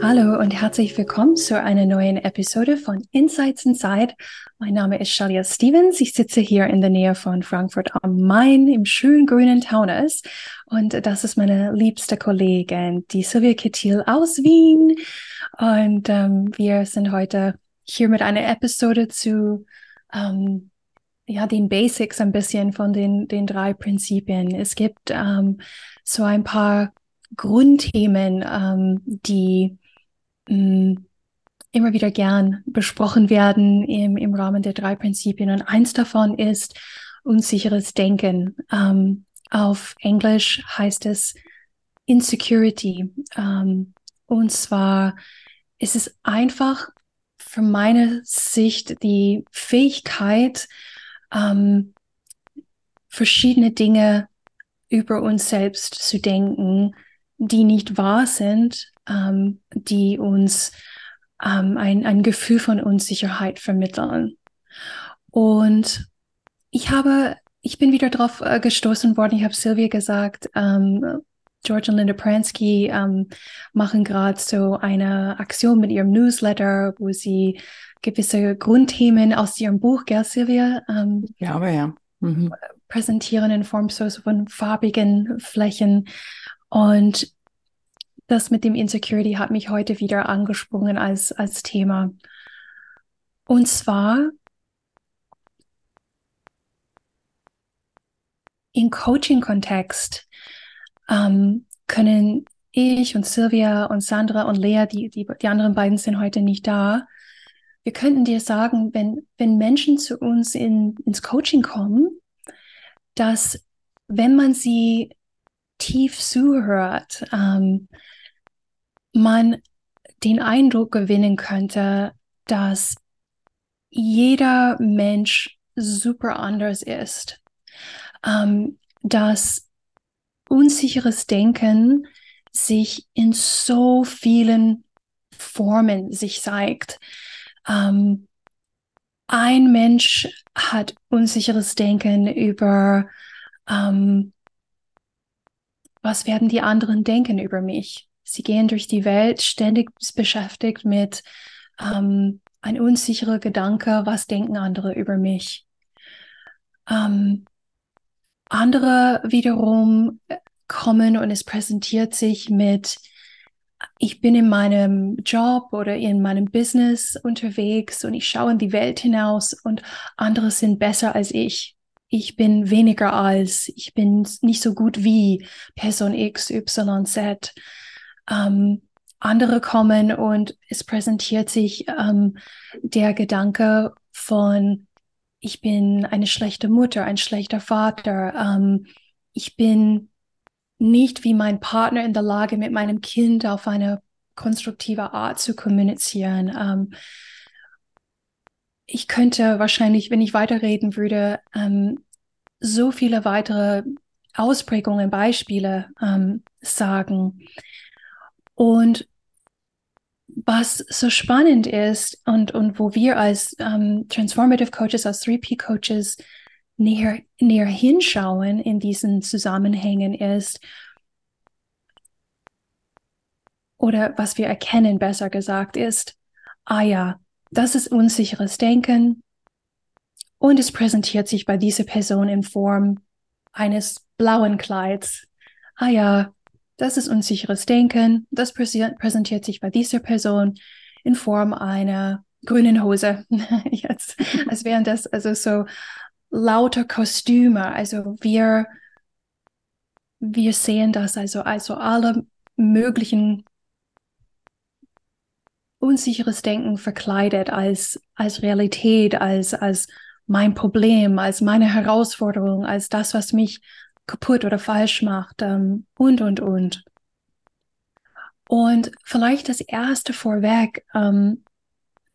Hallo und herzlich willkommen zu einer neuen Episode von Insights Inside. Mein Name ist Shalia Stevens. Ich sitze hier in der Nähe von Frankfurt am Main im schönen grünen Taunus. Und das ist meine liebste Kollegin, die Sylvia Kittil aus Wien. Und ähm, wir sind heute hier mit einer Episode zu ähm, ja, den Basics ein bisschen von den, den drei Prinzipien. Es gibt ähm, so ein paar Grundthemen, ähm, die immer wieder gern besprochen werden im, im Rahmen der drei Prinzipien. Und eins davon ist unsicheres Denken. Ähm, auf Englisch heißt es Insecurity. Ähm, und zwar ist es einfach für meine Sicht die Fähigkeit, ähm, verschiedene Dinge über uns selbst zu denken, die nicht wahr sind, ähm, die uns ähm, ein, ein Gefühl von Unsicherheit vermitteln. Und ich habe, ich bin wieder darauf äh, gestoßen worden, ich habe Sylvia gesagt, ähm, George und Linda Pransky ähm, machen gerade so eine Aktion mit ihrem Newsletter, wo sie gewisse Grundthemen aus ihrem Buch, gell, Sylvia? Ähm, ja, aber ja. Mhm. Präsentieren in Form so von farbigen Flächen. Und das mit dem Insecurity hat mich heute wieder angesprungen als, als Thema. Und zwar im Coaching-Kontext ähm, können ich und Sylvia und Sandra und Lea, die, die, die anderen beiden sind heute nicht da. Wir könnten dir sagen, wenn, wenn Menschen zu uns in, ins Coaching kommen, dass wenn man sie tief zuhört, ähm, man den Eindruck gewinnen könnte, dass jeder Mensch super anders ist, ähm, dass unsicheres Denken sich in so vielen Formen sich zeigt. Ähm, ein Mensch hat unsicheres Denken über, ähm, was werden die anderen denken über mich? Sie gehen durch die Welt ständig beschäftigt mit ähm, ein unsicherer Gedanke, was denken andere über mich. Ähm, andere wiederum kommen und es präsentiert sich mit, ich bin in meinem Job oder in meinem Business unterwegs und ich schaue in die Welt hinaus und andere sind besser als ich. Ich bin weniger als, ich bin nicht so gut wie Person X, Y, Z ähm, andere kommen und es präsentiert sich ähm, der Gedanke von, ich bin eine schlechte Mutter, ein schlechter Vater, ähm, ich bin nicht wie mein Partner in der Lage, mit meinem Kind auf eine konstruktive Art zu kommunizieren. Ähm, ich könnte wahrscheinlich, wenn ich weiterreden würde, ähm, so viele weitere Ausprägungen, Beispiele ähm, sagen. Und was so spannend ist und, und wo wir als ähm, Transformative Coaches, als 3P Coaches näher, näher hinschauen in diesen Zusammenhängen ist, oder was wir erkennen, besser gesagt, ist, ah ja, das ist unsicheres Denken und es präsentiert sich bei dieser Person in Form eines blauen Kleids. Ah ja, das ist unsicheres Denken. Das präsentiert sich bei dieser Person in Form einer grünen Hose. Jetzt, als wären das also so lauter Kostüme. Also wir, wir sehen das also, also alle möglichen unsicheres Denken verkleidet als, als Realität, als, als mein Problem, als meine Herausforderung, als das, was mich kaputt oder falsch macht ähm, und, und, und. Und vielleicht das erste vorweg, ähm,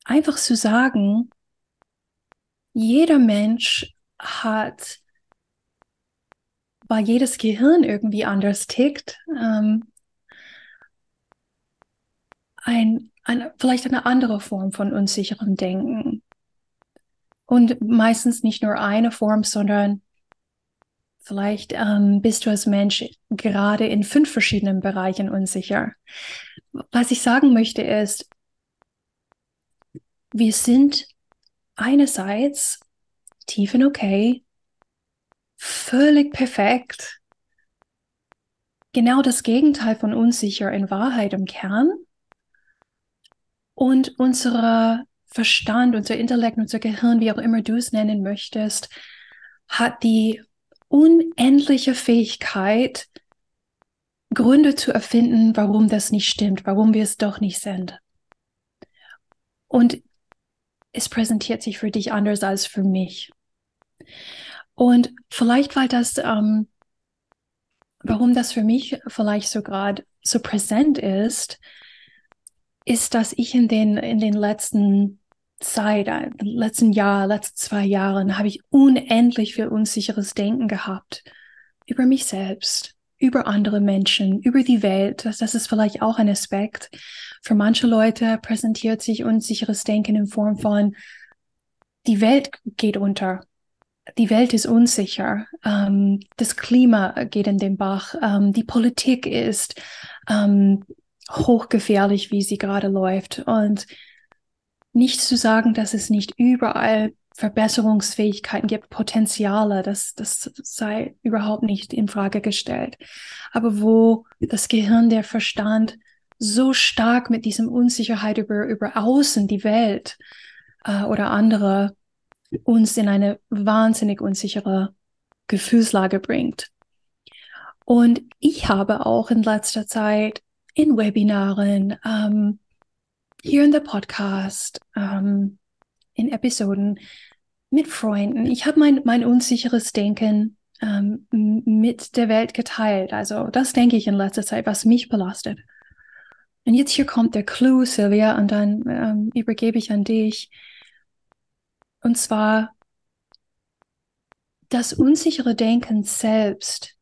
einfach zu sagen, jeder Mensch hat, weil jedes Gehirn irgendwie anders tickt, ähm, ein, ein, vielleicht eine andere Form von unsicherem Denken. Und meistens nicht nur eine Form, sondern vielleicht ähm, bist du als Mensch gerade in fünf verschiedenen Bereichen unsicher. Was ich sagen möchte ist, wir sind einerseits tief und okay, völlig perfekt, genau das Gegenteil von unsicher in Wahrheit im Kern. Und unser Verstand, unser Intellekt, unser Gehirn, wie auch immer du es nennen möchtest, hat die unendliche Fähigkeit, Gründe zu erfinden, warum das nicht stimmt, warum wir es doch nicht sind. Und es präsentiert sich für dich anders als für mich. Und vielleicht, weil das, ähm, warum das für mich vielleicht so gerade so präsent ist, ist, dass ich in den, in den letzten Zeit, äh, letzten Jahr, letzten zwei Jahren, habe ich unendlich viel unsicheres Denken gehabt über mich selbst, über andere Menschen, über die Welt. Das, das ist vielleicht auch ein Aspekt. Für manche Leute präsentiert sich unsicheres Denken in Form von, die Welt geht unter. Die Welt ist unsicher. Ähm, das Klima geht in den Bach. Ähm, die Politik ist ähm, hochgefährlich, wie sie gerade läuft. Und nicht zu sagen, dass es nicht überall Verbesserungsfähigkeiten gibt, Potenziale, das, das sei überhaupt nicht in Frage gestellt. Aber wo das Gehirn, der Verstand so stark mit diesem Unsicherheit über, über außen, die Welt äh, oder andere uns in eine wahnsinnig unsichere Gefühlslage bringt. Und ich habe auch in letzter Zeit in Webinaren, ähm, hier in der Podcast, ähm, in Episoden mit Freunden. Ich habe mein, mein unsicheres Denken ähm, mit der Welt geteilt. Also das denke ich in letzter Zeit, was mich belastet. Und jetzt hier kommt der Clou, Sylvia, und dann ähm, übergebe ich an dich. Und zwar das unsichere Denken selbst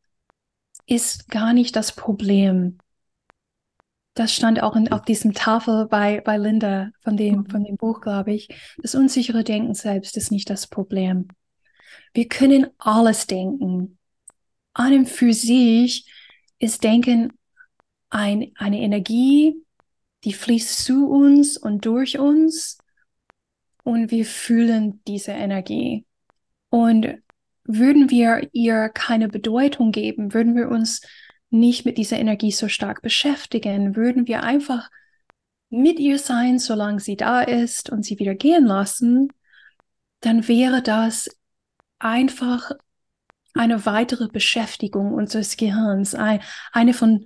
ist gar nicht das Problem das stand auch in, auf diesem Tafel bei, bei Linda von dem, mhm. von dem Buch, glaube ich. Das unsichere Denken selbst ist nicht das Problem. Wir können alles denken. An und für sich ist Denken ein, eine Energie, die fließt zu uns und durch uns und wir fühlen diese Energie. Und würden wir ihr keine Bedeutung geben, würden wir uns nicht mit dieser Energie so stark beschäftigen, würden wir einfach mit ihr sein, solange sie da ist und sie wieder gehen lassen, dann wäre das einfach eine weitere Beschäftigung unseres Gehirns, ein, eine von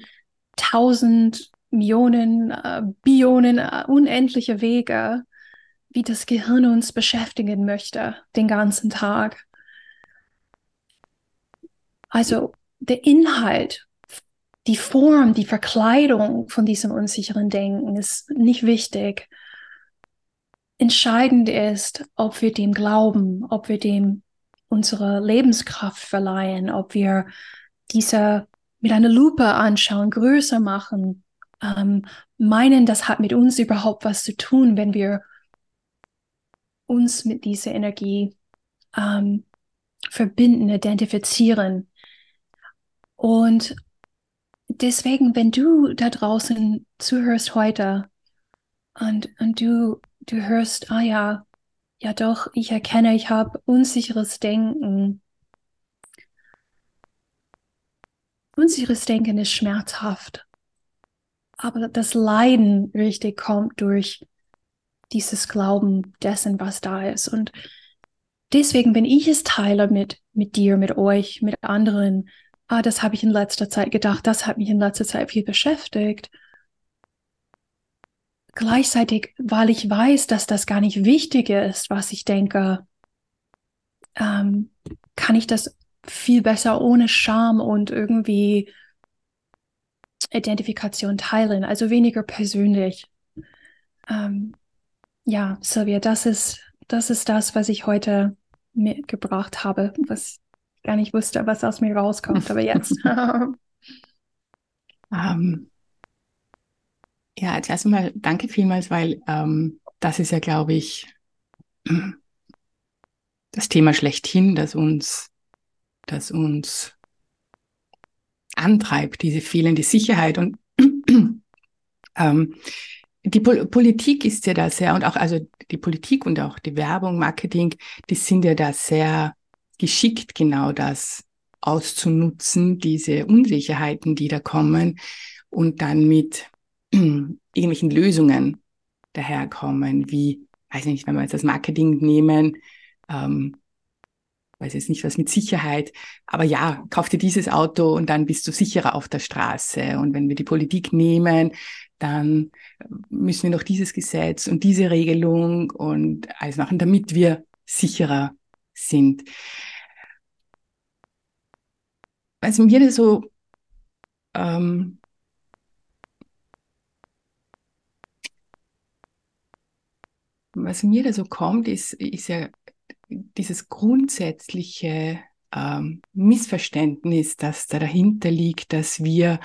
tausend Millionen, äh, Bionen, äh, unendliche Wege, wie das Gehirn uns beschäftigen möchte den ganzen Tag. Also der Inhalt die Form, die Verkleidung von diesem unsicheren Denken ist nicht wichtig. Entscheidend ist, ob wir dem glauben, ob wir dem unsere Lebenskraft verleihen, ob wir diese mit einer Lupe anschauen, größer machen, ähm, meinen, das hat mit uns überhaupt was zu tun, wenn wir uns mit dieser Energie ähm, verbinden, identifizieren. Und deswegen, wenn du da draußen zuhörst heute und, und du, du hörst, ah ja, ja doch, ich erkenne, ich habe unsicheres Denken. Unsicheres Denken ist schmerzhaft. Aber das Leiden richtig kommt durch dieses Glauben dessen, was da ist. Und deswegen, wenn ich es teile mit, mit dir, mit euch, mit anderen, ah, das habe ich in letzter Zeit gedacht, das hat mich in letzter Zeit viel beschäftigt. Gleichzeitig, weil ich weiß, dass das gar nicht wichtig ist, was ich denke, ähm, kann ich das viel besser ohne Scham und irgendwie Identifikation teilen, also weniger persönlich. Ähm, ja, Sylvia, das ist, das ist das, was ich heute mitgebracht habe, was gar nicht wusste, was aus mir rauskommt, aber jetzt. um, ähm, ja, als erstes mal danke vielmals, weil ähm, das ist ja, glaube ich, das Thema schlechthin, das uns, das uns antreibt, diese fehlende Sicherheit. Und ähm, die Pol Politik ist ja da sehr, und auch also die Politik und auch die Werbung, Marketing, die sind ja da sehr geschickt, genau das auszunutzen, diese Unsicherheiten, die da kommen und dann mit irgendwelchen Lösungen daherkommen, wie, weiß nicht, wenn wir jetzt das Marketing nehmen, ähm, weiß jetzt nicht was mit Sicherheit, aber ja, kauf dir dieses Auto und dann bist du sicherer auf der Straße. Und wenn wir die Politik nehmen, dann müssen wir noch dieses Gesetz und diese Regelung und alles machen, damit wir sicherer sind. Also mir so ähm, was mir da so kommt, ist, ist ja dieses grundsätzliche ähm, Missverständnis, das da dahinter liegt, dass wir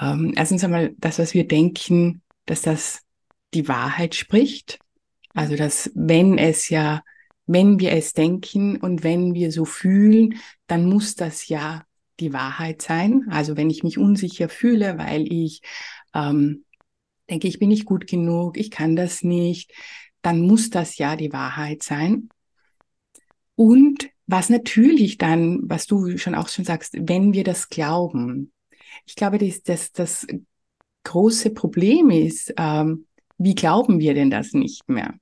ähm, erstens einmal das, was wir denken, dass das die Wahrheit spricht. Also dass wenn es ja, wenn wir es denken und wenn wir so fühlen, dann muss das ja die Wahrheit sein. Also wenn ich mich unsicher fühle, weil ich ähm, denke, ich bin nicht gut genug, ich kann das nicht, dann muss das ja die Wahrheit sein. Und was natürlich dann, was du schon auch schon sagst, wenn wir das glauben, ich glaube, dass das, das große Problem ist, ähm, wie glauben wir denn das nicht mehr?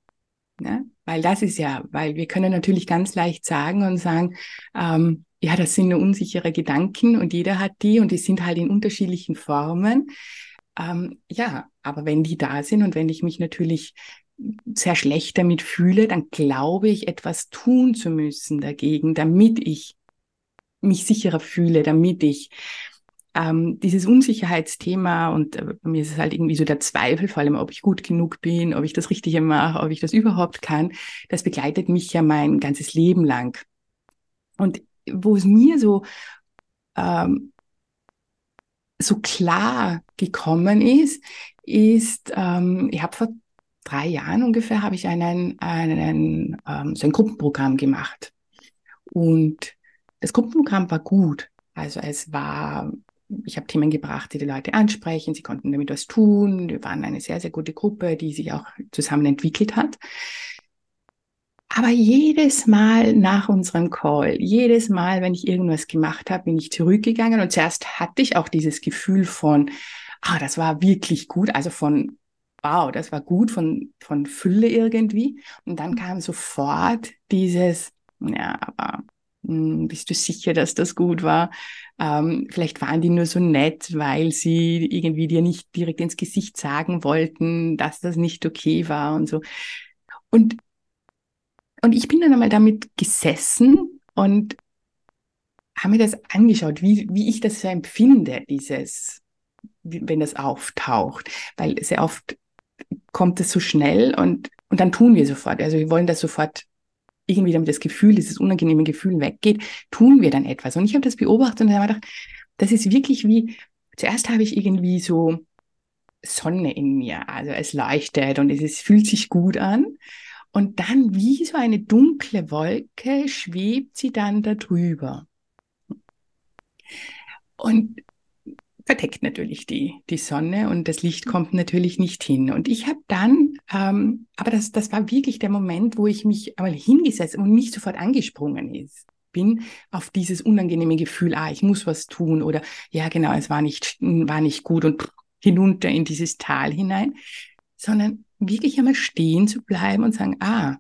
Ne? Weil das ist ja, weil wir können natürlich ganz leicht sagen und sagen, ähm, ja, das sind nur unsichere Gedanken und jeder hat die und die sind halt in unterschiedlichen Formen. Ähm, ja, aber wenn die da sind und wenn ich mich natürlich sehr schlecht damit fühle, dann glaube ich, etwas tun zu müssen dagegen, damit ich mich sicherer fühle, damit ich ähm, dieses Unsicherheitsthema und äh, bei mir ist es halt irgendwie so der Zweifel, vor allem, ob ich gut genug bin, ob ich das Richtige mache, ob ich das überhaupt kann, das begleitet mich ja mein ganzes Leben lang. Und wo es mir so ähm, so klar gekommen ist, ist, ähm, ich habe vor drei Jahren ungefähr habe ich einen, einen ähm, so ein Gruppenprogramm gemacht. Und das Gruppenprogramm war gut. Also es war, ich habe Themen gebracht, die die Leute ansprechen, sie konnten damit was tun. Wir waren eine sehr, sehr gute Gruppe, die sich auch zusammen entwickelt hat. Aber jedes Mal nach unserem Call, jedes Mal, wenn ich irgendwas gemacht habe, bin ich zurückgegangen und zuerst hatte ich auch dieses Gefühl von, ah, das war wirklich gut, also von wow, das war gut von, von Fülle irgendwie. Und dann kam sofort dieses, ja, aber bist du sicher, dass das gut war? Ähm, vielleicht waren die nur so nett, weil sie irgendwie dir nicht direkt ins Gesicht sagen wollten, dass das nicht okay war und so. Und, und ich bin dann einmal damit gesessen und habe mir das angeschaut, wie, wie ich das so empfinde, dieses, wenn das auftaucht. Weil sehr oft kommt es so schnell und, und dann tun wir sofort. Also wir wollen das sofort irgendwie, damit das Gefühl, dieses unangenehme Gefühl weggeht, tun wir dann etwas. Und ich habe das beobachtet und habe gedacht, das ist wirklich wie, zuerst habe ich irgendwie so Sonne in mir, also es leuchtet und es ist, fühlt sich gut an. Und dann wie so eine dunkle Wolke schwebt sie dann darüber. Und verdeckt natürlich die, die Sonne und das Licht kommt natürlich nicht hin. Und ich habe dann, ähm, aber das, das war wirklich der Moment, wo ich mich einmal hingesetzt und nicht sofort angesprungen ist bin auf dieses unangenehme Gefühl, ah, ich muss was tun oder ja, genau, es war nicht, war nicht gut und hinunter in dieses Tal hinein, sondern wirklich einmal stehen zu bleiben und sagen, ah,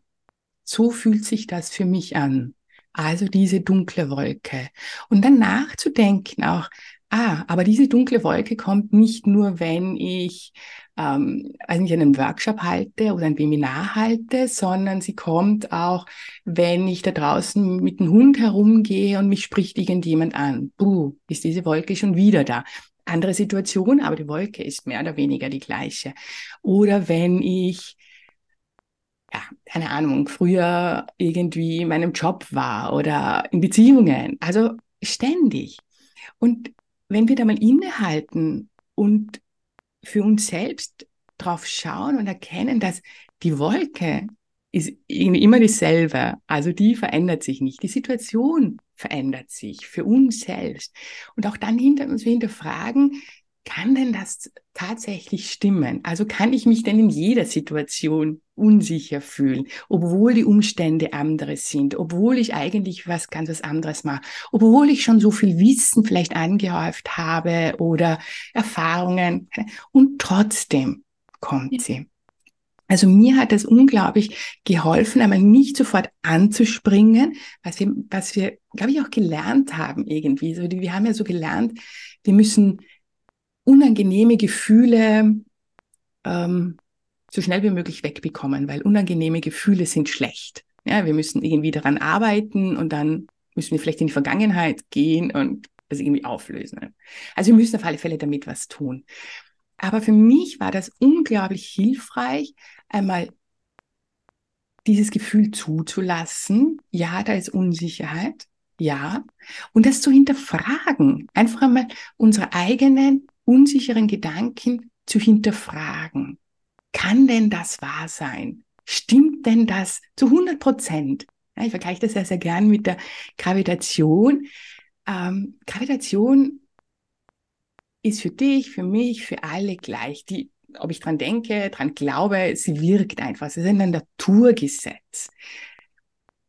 so fühlt sich das für mich an. Also diese dunkle Wolke. Und dann nachzudenken auch, Ah, aber diese dunkle Wolke kommt nicht nur, wenn ich ähm, also nicht einen Workshop halte oder ein Webinar halte, sondern sie kommt auch, wenn ich da draußen mit dem Hund herumgehe und mich spricht irgendjemand an. Buh, ist diese Wolke schon wieder da. andere Situation, aber die Wolke ist mehr oder weniger die gleiche. Oder wenn ich ja, keine Ahnung, früher irgendwie in meinem Job war oder in Beziehungen. Also ständig. Und wenn wir da mal innehalten und für uns selbst drauf schauen und erkennen, dass die Wolke ist immer dieselbe, also die verändert sich nicht. Die Situation verändert sich für uns selbst. Und auch dann hinter uns wir hinterfragen, kann denn das tatsächlich stimmen? Also kann ich mich denn in jeder Situation unsicher fühlen, obwohl die Umstände andere sind, obwohl ich eigentlich was ganz was anderes mache, obwohl ich schon so viel Wissen vielleicht angehäuft habe oder Erfahrungen und trotzdem kommt ja. sie. Also mir hat das unglaublich geholfen, einmal nicht sofort anzuspringen, was wir, was wir, glaube ich, auch gelernt haben irgendwie. So, wir haben ja so gelernt, wir müssen unangenehme Gefühle ähm, so schnell wie möglich wegbekommen, weil unangenehme Gefühle sind schlecht. Ja, wir müssen irgendwie daran arbeiten und dann müssen wir vielleicht in die Vergangenheit gehen und das irgendwie auflösen. Also wir müssen auf alle Fälle damit was tun. Aber für mich war das unglaublich hilfreich, einmal dieses Gefühl zuzulassen. Ja, da ist Unsicherheit. Ja. Und das zu hinterfragen. Einfach einmal unsere eigenen unsicheren Gedanken zu hinterfragen. Kann denn das wahr sein? Stimmt denn das zu 100 Prozent? Ja, ich vergleiche das ja sehr gern mit der Gravitation. Ähm, Gravitation ist für dich, für mich, für alle gleich. Die, ob ich dran denke, dran glaube, sie wirkt einfach. Es ist ein Naturgesetz.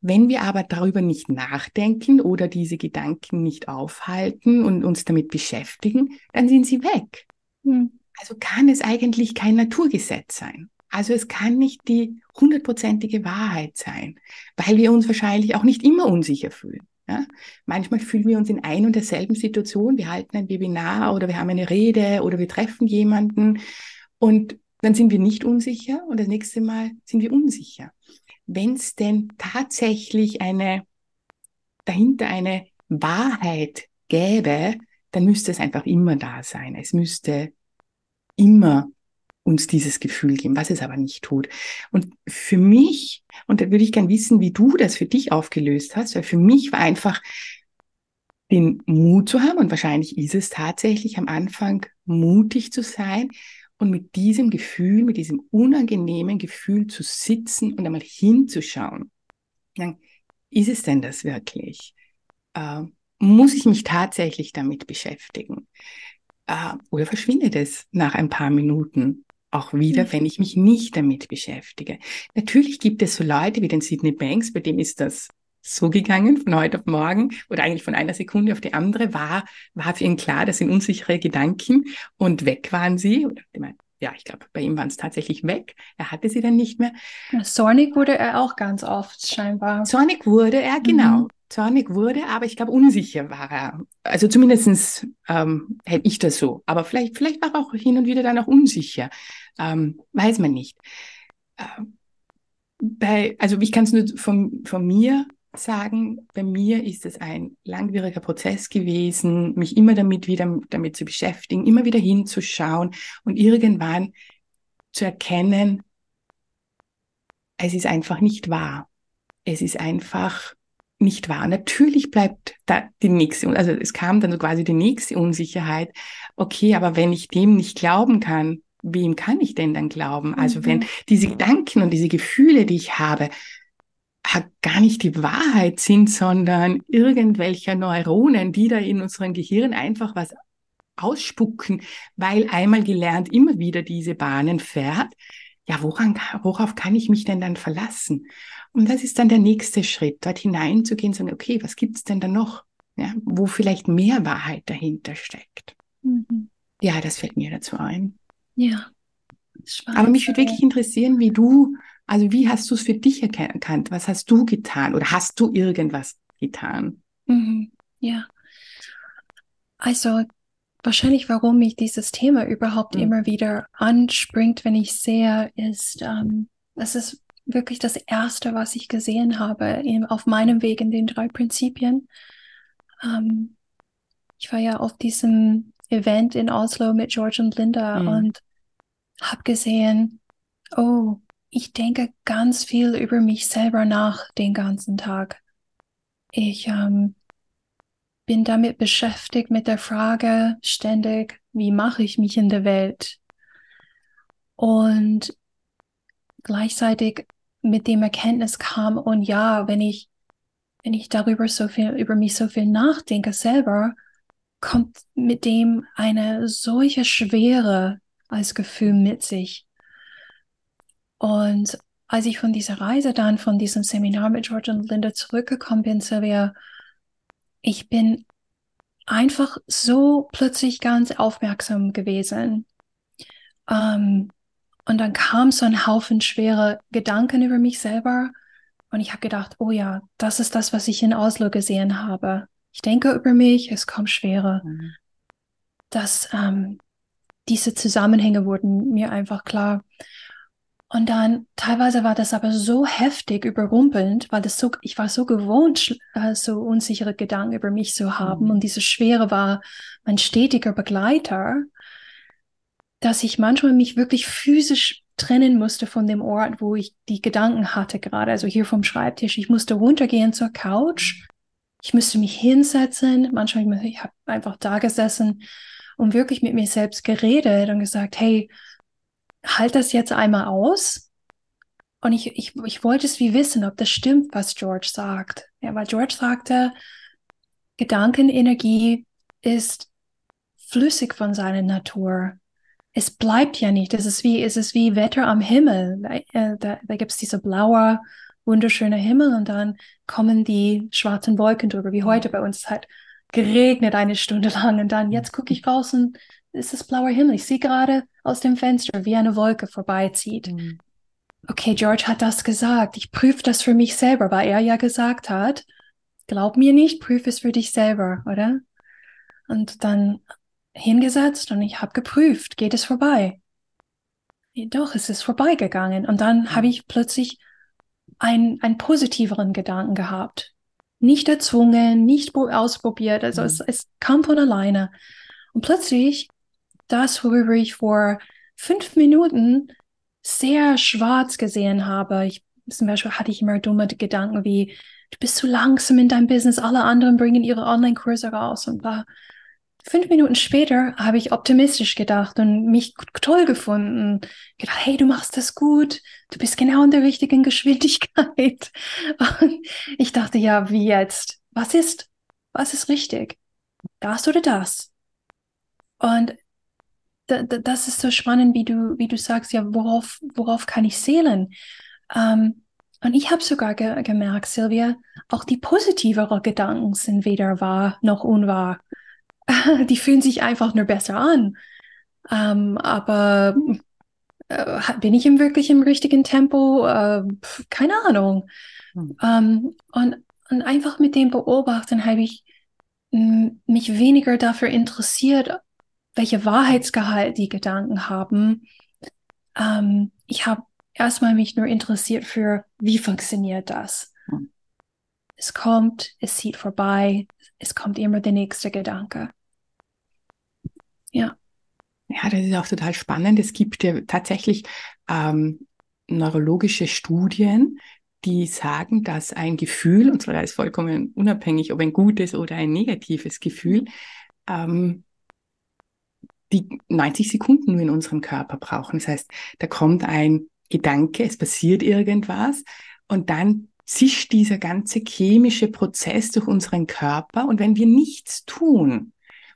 Wenn wir aber darüber nicht nachdenken oder diese Gedanken nicht aufhalten und uns damit beschäftigen, dann sind sie weg. Hm. Also kann es eigentlich kein Naturgesetz sein. Also es kann nicht die hundertprozentige Wahrheit sein, weil wir uns wahrscheinlich auch nicht immer unsicher fühlen. Ja? Manchmal fühlen wir uns in ein und derselben Situation. Wir halten ein Webinar oder wir haben eine Rede oder wir treffen jemanden und dann sind wir nicht unsicher und das nächste Mal sind wir unsicher wenn es denn tatsächlich eine, dahinter eine Wahrheit gäbe, dann müsste es einfach immer da sein. Es müsste immer uns dieses Gefühl geben, was es aber nicht tut. Und für mich, und da würde ich gern wissen, wie du das für dich aufgelöst hast, weil für mich war einfach den Mut zu haben, und wahrscheinlich ist es tatsächlich am Anfang mutig zu sein, und mit diesem Gefühl, mit diesem unangenehmen Gefühl zu sitzen und einmal hinzuschauen. Dann, ist es denn das wirklich? Äh, muss ich mich tatsächlich damit beschäftigen? Äh, oder verschwindet es nach ein paar Minuten auch wieder, mhm. wenn ich mich nicht damit beschäftige? Natürlich gibt es so Leute wie den Sidney Banks, bei dem ist das so gegangen, von heute auf morgen oder eigentlich von einer Sekunde auf die andere, war, war für ihn klar, das sind unsichere Gedanken und weg waren sie. Oder, ja, ich glaube, bei ihm waren es tatsächlich weg. Er hatte sie dann nicht mehr. Zornig wurde er auch ganz oft scheinbar. Zornig wurde er, genau. Mhm. Zornig wurde, aber ich glaube, unsicher war er. Also zumindestens ähm, hätte ich das so. Aber vielleicht, vielleicht war er auch hin und wieder dann auch unsicher. Ähm, weiß man nicht. Ähm, bei, also ich kann es nur von, von mir sagen, bei mir ist es ein langwieriger Prozess gewesen, mich immer damit wieder damit zu beschäftigen, immer wieder hinzuschauen und irgendwann zu erkennen, es ist einfach nicht wahr. Es ist einfach nicht wahr. Natürlich bleibt da die nächste, also es kam dann so quasi die nächste Unsicherheit. Okay, aber wenn ich dem nicht glauben kann, wem kann ich denn dann glauben? Also wenn mhm. diese Gedanken und diese Gefühle, die ich habe, gar nicht die Wahrheit sind, sondern irgendwelche Neuronen, die da in unserem Gehirn einfach was ausspucken, weil einmal gelernt immer wieder diese Bahnen fährt. Ja, woran, worauf kann ich mich denn dann verlassen? Und das ist dann der nächste Schritt, dort hineinzugehen und sagen, okay, was gibt's denn da noch? Ja, wo vielleicht mehr Wahrheit dahinter steckt. Mhm. Ja, das fällt mir dazu ein. Ja. Spannend. Aber mich würde wirklich interessieren, wie du also wie hast du es für dich erkannt? Was hast du getan oder hast du irgendwas getan? Mhm. Ja. Also wahrscheinlich, warum mich dieses Thema überhaupt mhm. immer wieder anspringt, wenn ich sehe, ist, ähm, das ist wirklich das Erste, was ich gesehen habe in, auf meinem Weg in den drei Prinzipien. Ähm, ich war ja auf diesem Event in Oslo mit George und Linda mhm. und habe gesehen, oh, ich denke ganz viel über mich selber nach den ganzen Tag. Ich ähm, bin damit beschäftigt mit der Frage ständig, wie mache ich mich in der Welt? Und gleichzeitig mit dem Erkenntnis kam, und ja, wenn ich, wenn ich darüber so viel, über mich so viel nachdenke selber, kommt mit dem eine solche Schwere als Gefühl mit sich. Und als ich von dieser Reise dann, von diesem Seminar mit George und Linda zurückgekommen bin, Sylvia, ich bin einfach so plötzlich ganz aufmerksam gewesen. Ähm, und dann kam so ein Haufen schwere Gedanken über mich selber. Und ich habe gedacht, oh ja, das ist das, was ich in Oslo gesehen habe. Ich denke über mich, es kommt schwerer. Mhm. Dass ähm, diese Zusammenhänge wurden mir einfach klar. Und dann teilweise war das aber so heftig überrumpelnd, weil das so, ich war so gewohnt, äh, so unsichere Gedanken über mich zu haben. Mhm. Und diese Schwere war mein stetiger Begleiter, dass ich manchmal mich wirklich physisch trennen musste von dem Ort, wo ich die Gedanken hatte gerade. Also hier vom Schreibtisch. Ich musste runtergehen zur Couch. Ich musste mich hinsetzen. Manchmal, ich habe einfach da gesessen und wirklich mit mir selbst geredet und gesagt, hey, halt das jetzt einmal aus. Und ich, ich, ich wollte es wie wissen, ob das stimmt, was George sagt. Ja, weil George sagte, Gedankenenergie ist flüssig von seiner Natur. Es bleibt ja nicht. Es ist wie, es ist wie Wetter am Himmel. Da, äh, da, da gibt es diese blaue, wunderschöne Himmel und dann kommen die schwarzen Wolken drüber, wie heute bei uns. Es hat geregnet eine Stunde lang und dann jetzt gucke ich raus und es ist blauer Himmel. Ich sehe gerade aus dem Fenster, wie eine Wolke vorbeizieht. Mhm. Okay, George hat das gesagt. Ich prüfe das für mich selber, weil er ja gesagt hat, glaub mir nicht, prüfe es für dich selber, oder? Und dann hingesetzt und ich habe geprüft, geht es vorbei? Doch, es ist vorbeigegangen. Und dann habe ich plötzlich einen, einen positiveren Gedanken gehabt. Nicht erzwungen, nicht ausprobiert. Also mhm. es, es kam von alleine. Und plötzlich das, worüber ich vor fünf Minuten sehr schwarz gesehen habe. Ich, zum Beispiel hatte ich immer dumme Gedanken wie, du bist zu langsam in deinem Business, alle anderen bringen ihre Online-Kurse raus und war Fünf Minuten später habe ich optimistisch gedacht und mich toll gefunden. Gedacht, hey, du machst das gut, du bist genau in der richtigen Geschwindigkeit. Und ich dachte, ja, wie jetzt? Was ist, was ist richtig? Das oder das? Und das ist so spannend, wie du, wie du sagst, ja, worauf, worauf kann ich zählen? Ähm, und ich habe sogar ge gemerkt, Silvia, auch die positiveren Gedanken sind weder wahr noch unwahr. die fühlen sich einfach nur besser an. Ähm, aber äh, bin ich im wirklich im richtigen Tempo? Äh, keine Ahnung. Hm. Ähm, und, und einfach mit dem Beobachten habe ich mich weniger dafür interessiert, welche Wahrheitsgehalt die Gedanken haben. Ähm, ich habe erstmal mich nur interessiert für, wie funktioniert das? Hm. Es kommt, es zieht vorbei, es kommt immer der nächste Gedanke. Ja. Ja, das ist auch total spannend. Es gibt ja tatsächlich ähm, neurologische Studien, die sagen, dass ein Gefühl, und zwar ist vollkommen unabhängig, ob ein gutes oder ein negatives Gefühl, ähm, die 90 Sekunden nur in unserem Körper brauchen. Das heißt, da kommt ein Gedanke, es passiert irgendwas und dann zischt dieser ganze chemische Prozess durch unseren Körper und wenn wir nichts tun,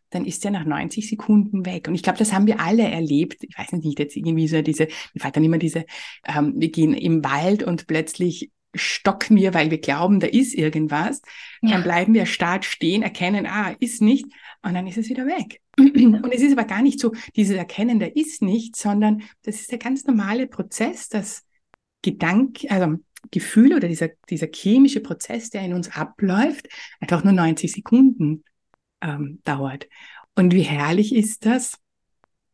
dann ist er nach 90 Sekunden weg. Und ich glaube, das haben wir alle erlebt. Ich weiß nicht, jetzt irgendwie so diese, mir fällt dann immer diese, ähm, wir gehen im Wald und plötzlich stocken wir, weil wir glauben, da ist irgendwas. Ja. Dann bleiben wir stark stehen, erkennen, ah, ist nicht, und dann ist es wieder weg. Und es ist aber gar nicht so, dieses Erkennen, da ist nicht, sondern das ist der ganz normale Prozess, dass Gedanke, also Gefühle oder dieser, dieser chemische Prozess, der in uns abläuft, einfach nur 90 Sekunden ähm, dauert. Und wie herrlich ist das,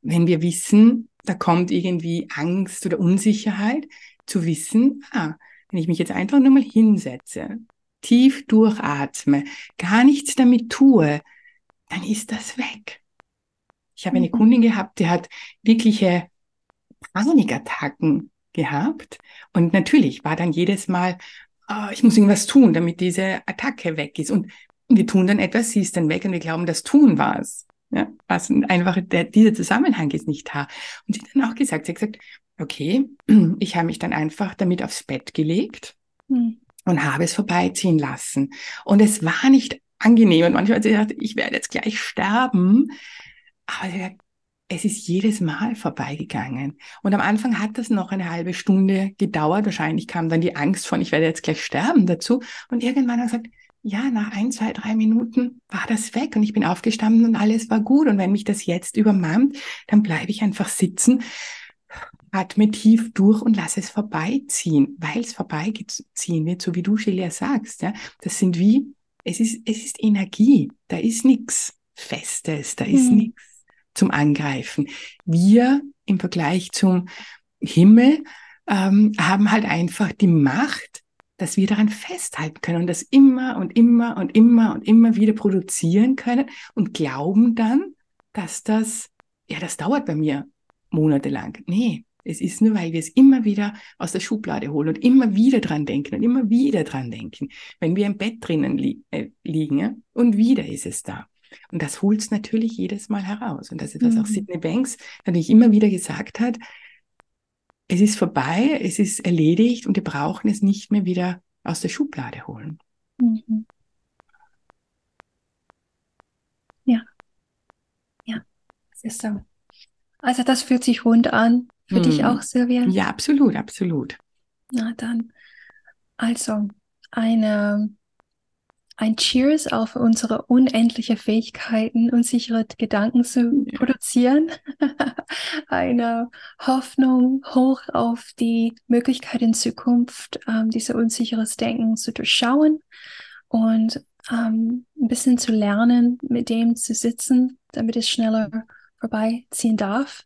wenn wir wissen, da kommt irgendwie Angst oder Unsicherheit, zu wissen, ah, wenn ich mich jetzt einfach nur mal hinsetze, tief durchatme, gar nichts damit tue, dann ist das weg. Ich habe eine Mhm. Kundin gehabt, die hat wirkliche Panikattacken gehabt. Und natürlich war dann jedes Mal, ah, ich muss irgendwas tun, damit diese Attacke weg ist. Und wir tun dann etwas, sie ist dann weg und wir glauben, das tun war's. Ja, was einfach, der, dieser Zusammenhang ist nicht da. Und sie hat dann auch gesagt, sie hat gesagt, okay, ich habe mich dann einfach damit aufs Bett gelegt Mhm. und habe es vorbeiziehen lassen. Und es war nicht angenehm. Und manchmal hat sie gedacht, ich werde jetzt gleich sterben. Aber es ist jedes Mal vorbeigegangen. Und am Anfang hat das noch eine halbe Stunde gedauert. Wahrscheinlich kam dann die Angst von, ich werde jetzt gleich sterben dazu. Und irgendwann hat sie gesagt, ja, nach ein, zwei, drei Minuten war das weg und ich bin aufgestanden und alles war gut. Und wenn mich das jetzt übermannt, dann bleibe ich einfach sitzen, atme tief durch und lass es vorbeiziehen, weil es vorbeiziehen wird, so wie du, Shelia, sagst. Ja, das sind wie, es ist, es ist Energie. Da ist nichts Festes, da ist Mhm. nichts zum Angreifen. Wir im Vergleich zum Himmel ähm, haben halt einfach die Macht, dass wir daran festhalten können und das immer und immer und immer und immer wieder produzieren können und glauben dann, dass das, ja, das dauert bei mir monatelang. Nee, es ist nur, weil wir es immer wieder aus der Schublade holen und immer wieder dran denken und immer wieder dran denken. Wenn wir im Bett drinnen li äh, liegen ja, und wieder ist es da. Und das holt es natürlich jedes Mal heraus. Und das ist, was auch Mhm. Sidney Banks natürlich immer wieder gesagt hat. Es ist vorbei, es ist erledigt und wir brauchen es nicht mehr wieder aus der Schublade holen. Mhm. Ja. Ja, es ist so. Also das fühlt sich rund an. Für dich Hm. auch, Silvia? Ja, absolut, absolut. Na dann. Also, eine, ein Cheers auf unsere unendliche Fähigkeiten, unsichere Gedanken zu Ja. produzieren. Eine Hoffnung hoch auf die Möglichkeit in Zukunft, ähm, diese unsicheres Denken zu durchschauen und ähm, ein bisschen zu lernen, mit dem zu sitzen, damit es schneller vorbeiziehen darf.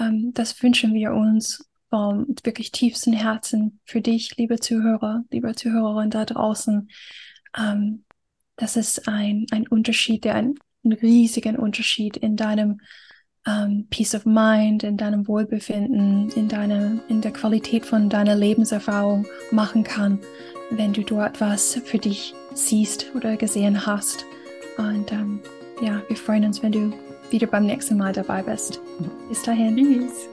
Ähm, das wünschen wir uns vom wirklich tiefsten Herzen für dich, liebe Zuhörer, liebe Zuhörerin da draußen. Ähm, das ist ein, ein Unterschied, der einen, einen riesigen Unterschied in deinem ähm, Peace of Mind, in deinem Wohlbefinden, in, deiner, in der Qualität von deiner Lebenserfahrung machen kann, wenn du dort was für dich siehst oder gesehen hast. Und ähm, ja, wir freuen uns, wenn du wieder beim nächsten Mal dabei bist. Bis dahin. Tschüss.